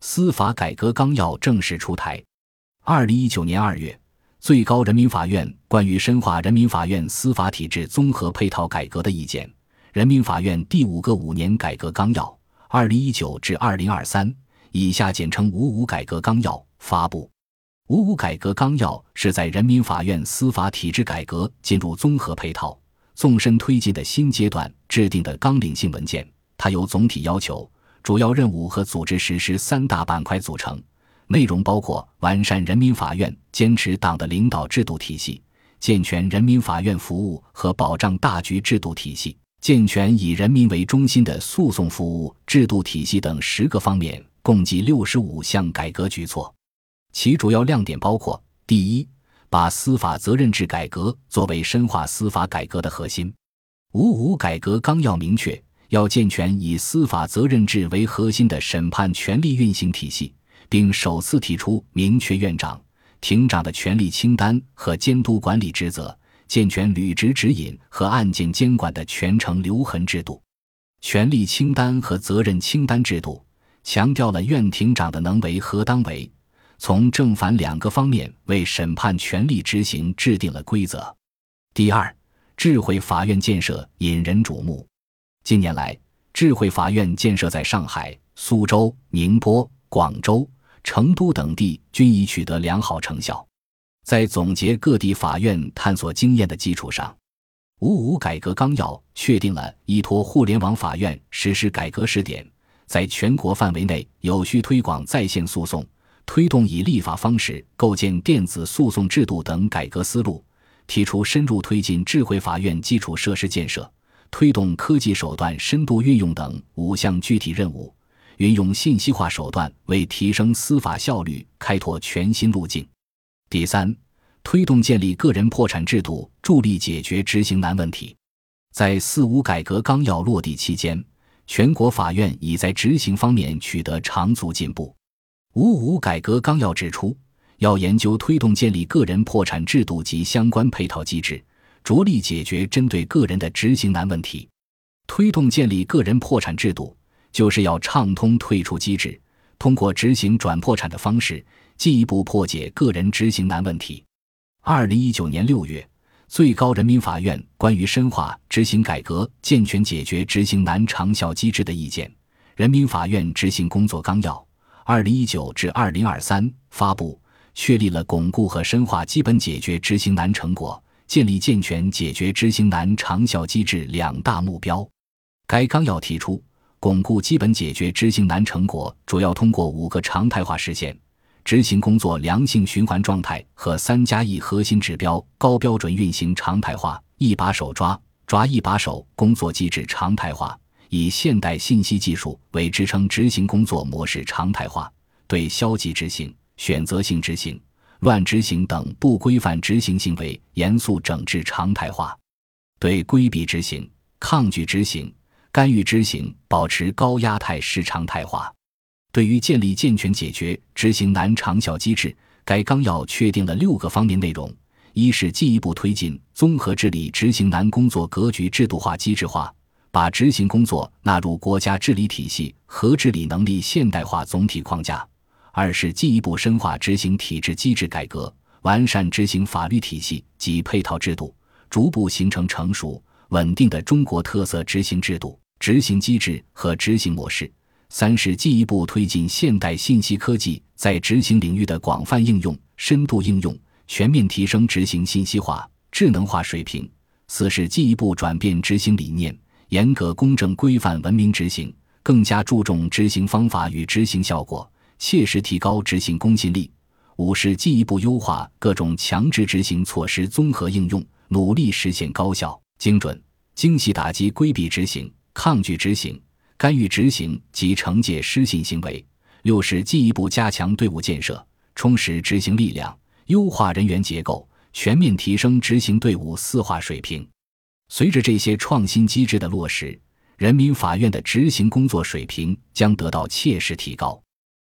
司法改革纲要》正式出台。二零一九年二月，最高人民法院关于深化人民法院司法体制综合配套改革的意见（人民法院第五个五年改革纲要（二零一九至二零二三））以下简称“五五改革纲要”发布。“五五改革纲要”是在人民法院司法体制改革进入综合配套、纵深推进的新阶段制定的纲领性文件。它由总体要求、主要任务和组织实施三大板块组成，内容包括完善人民法院坚持党的领导制度体系、健全人民法院服务和保障大局制度体系、健全以人民为中心的诉讼服务制度体系等十个方面，共计六十五项改革举措。其主要亮点包括：第一，把司法责任制改革作为深化司法改革的核心。五五改革纲要明确。要健全以司法责任制为核心的审判权力运行体系，并首次提出明确院长、庭长的权力清单和监督管理职责，健全履职指引和案件监管的全程留痕制度。权力清单和责任清单制度强调了院庭长的能为和当为，从正反两个方面为审判权力执行制定了规则。第二，智慧法院建设引人瞩目。近年来，智慧法院建设在上海、苏州、宁波、广州、成都等地均已取得良好成效。在总结各地法院探索经验的基础上，《五五改革纲要》确定了依托互联网法院实施改革试点，在全国范围内有序推广在线诉讼，推动以立法方式构建电子诉讼制度等改革思路，提出深入推进智慧法院基础设施建设。推动科技手段深度运用等五项具体任务，运用信息化手段为提升司法效率开拓全新路径。第三，推动建立个人破产制度，助力解决执行难问题。在“四五”改革纲要落地期间，全国法院已在执行方面取得长足进步。“五五”改革纲要指出，要研究推动建立个人破产制度及相关配套机制。着力解决针对个人的执行难问题，推动建立个人破产制度，就是要畅通退出机制，通过执行转破产的方式，进一步破解个人执行难问题。二零一九年六月，最高人民法院关于深化执行改革、健全解决执行难长效机制的意见《人民法院执行工作纲要（二零一九至二零二三）》发布，确立了巩固和深化基本解决执行难成果。建立健全解决执行难长效机制两大目标。该纲要提出，巩固基本解决执行难成果，主要通过五个常态化实现：执行工作良性循环状态和三加一核心指标高标准运行常态化，一把手抓抓一把手工作机制常态化，以现代信息技术为支撑执行工作模式常态化，对消极执行、选择性执行。乱执行等不规范执行行为严肃整治常态化，对规避执行、抗拒执行、干预执行保持高压态势常态化。对于建立健全解决执行难长效机制，该纲要确定了六个方面内容：一是进一步推进综合治理执行难工作格局制度化机制化，把执行工作纳入国家治理体系和治理能力现代化总体框架。二是进一步深化执行体制机制改革，完善执行法律体系及配套制度，逐步形成成熟稳定的中国特色执行制度、执行机制和执行模式。三是进一步推进现代信息科技在执行领域的广泛应用、深度应用，全面提升执行信息化、智能化水平。四是进一步转变执行理念，严格、公正、规范、文明执行，更加注重执行方法与执行效果。切实提高执行公信力。五是进一步优化各种强制执行措施综合应用，努力实现高效、精准、精细打击规避执行、抗拒执行、干预执行及惩戒失信行为。六是进一步加强队伍建设，充实执行力量，优化人员结构，全面提升执行队伍四化水平。随着这些创新机制的落实，人民法院的执行工作水平将得到切实提高。